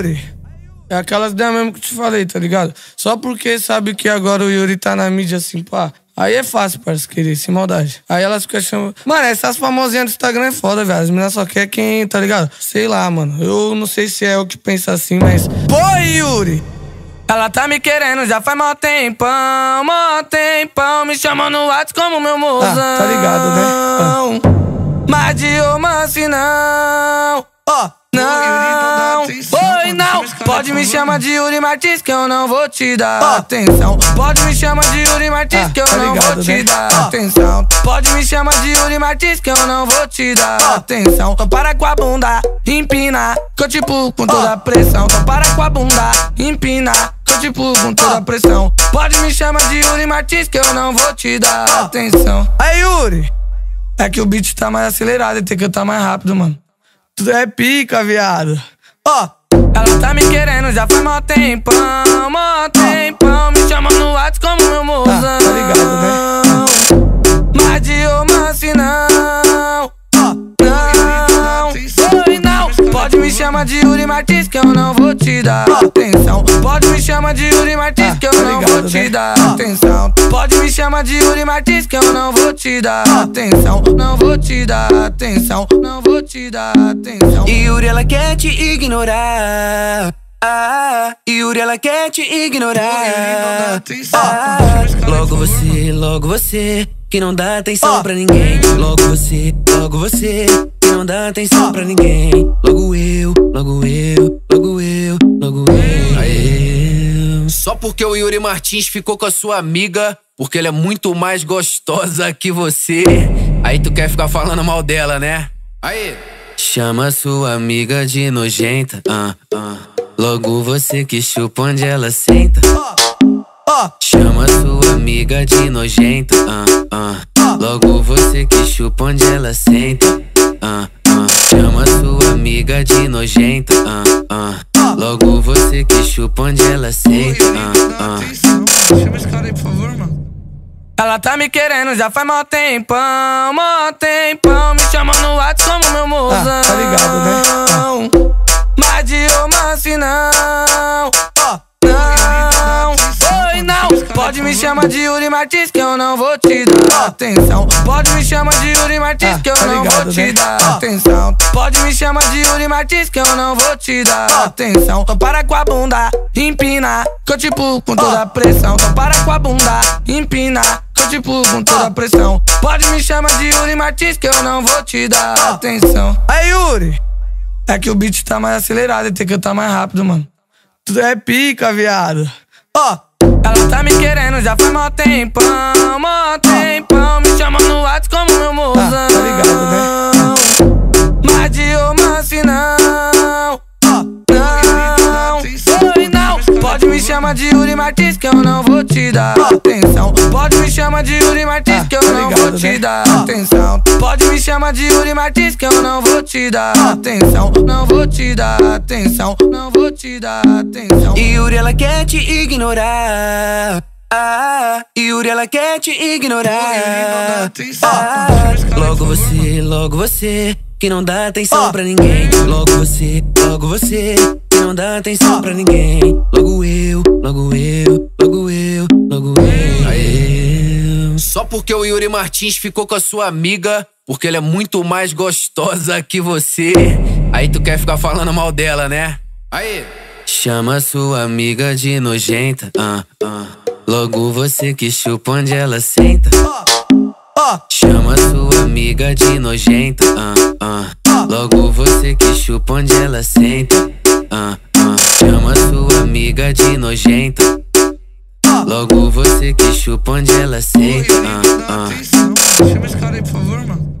Yuri! É aquelas ideias mesmo que eu te falei, tá ligado? Só porque sabe que agora o Yuri tá na mídia assim, pá. Aí é fácil, parceiro, querer, sem maldade. Aí elas ficam chamando. Mano, essas famosinhas do Instagram é foda, velho. As meninas só querem quem, tá ligado? Sei lá, mano. Eu não sei se é o que pensa assim, mas. Pô, Yuri! Ela tá me querendo já faz mó tempão, mó tempão. Me chamando no WhatsApp como meu mozão. Ah, tá ligado, né? Ah. Mas de romance não. Ó. Oh. Não, oi não, pode me chamar de Yuri Martins que eu não vou te dar atenção. Pode me chamar de Yuri Martins ah, que eu tá não vou te né? dar atenção. Pode me chamar de Yuri Martins que eu não vou te dar atenção. Então para com a bunda, empina, que eu tipo com toda a pressão. Então para com a bunda, empina, que eu tipo com toda a pressão. Pode me chamar de Yuri Martins que eu não vou te dar atenção. Aí Yuri, é que o beat tá mais acelerado e tem que cantar mais rápido, mano. Tu é pica, viado. Ó, oh, ela tá me querendo já faz mó tempão, mó tempão. Me chama no WhatsApp como meu mozão. Pode me chamar de Yuri Martins que eu não vou te dar atenção. Pode me chamar de Yuri Martins que eu tá não vou te né? dar atenção. Pode me chamar de Yuri Martins que eu não vou te dar atenção. Não vou te dar atenção. Não vou te dar atenção. Yuri, ela quer te ignorar. Ah, Yuri, ela quer te ignorar. Ah, logo você, logo você, que não dá atenção pra ninguém. Logo você, logo você, não dá atenção pra ninguém. Logo eu, logo eu, logo eu, logo eu. Só porque o Yuri Martins ficou com a sua amiga, porque ela é muito mais gostosa que você. Aí tu quer ficar falando mal dela, né? Aí. Chama sua amiga de nojenta. Ah, ah. Logo você que chupa onde ela senta. Chama sua amiga de nojenta. Ah, ah. Logo você que chupa onde ela senta. Ah, ah. Chama sua amiga de nojenta. Ah, ah. Logo você que chupa onde ela senta. Ah, ah. Chama esse cara aí, por favor, mano. Ela tá me querendo já faz mó tempão, mó tempão. Me chama no WhatsApp como meu mozão. Ah, tá ligado, né? Pode me chamar de Yuri Martins que eu não vou te dar atenção. Pode me chamar de Yuri Martins que eu tá não vou te né? dar atenção. Pode me chamar de Yuri Martins que eu não vou te dar atenção. Então para com a bunda, empina, que eu tipo com toda a pressão. Então para com a bunda, empina tipo com toda a pressão. Pode me chamar de Yuri Martins que eu não vou te dar atenção. Aí, Yuri! É que o beat tá mais acelerado e tem que cantar mais rápido, mano. Tu é pica, viado. Ó, ela tá me querendo já faz mó tempão, mó tempão. Me chama no WhatsApp como meu mozão. Ah, tá ligado, né? Pode me chamar de Yuri Martins que eu não vou te dar atenção. Pode me chamar de Yuri Martins que eu tá não vou te né? dar atenção. Pode me chamar de Yuri Martins que eu não vou te dar atenção. Não vou te dar atenção. Não vou te dar atenção. Yuri, ela quer te ignorar. Ah, Yuri, ela quer te ignorar. Ah, logo você, logo você, que não dá atenção pra ninguém. Logo você, logo você não dá atenção pra ninguém. Logo eu, logo eu, logo eu, logo eu. Aê. Só porque o Yuri Martins ficou com a sua amiga, porque ela é muito mais gostosa que você. Aí tu quer ficar falando mal dela, né? Aí. Chama sua amiga de nojenta. Ah, ah. Logo você que chupa onde ela senta. Chama sua amiga de nojenta. Ah, ah. Logo você que chupa onde ela senta nojenta. Logo você que chupa onde ela senta. Ah, ah. Chama esse cara aí, por favor, mano.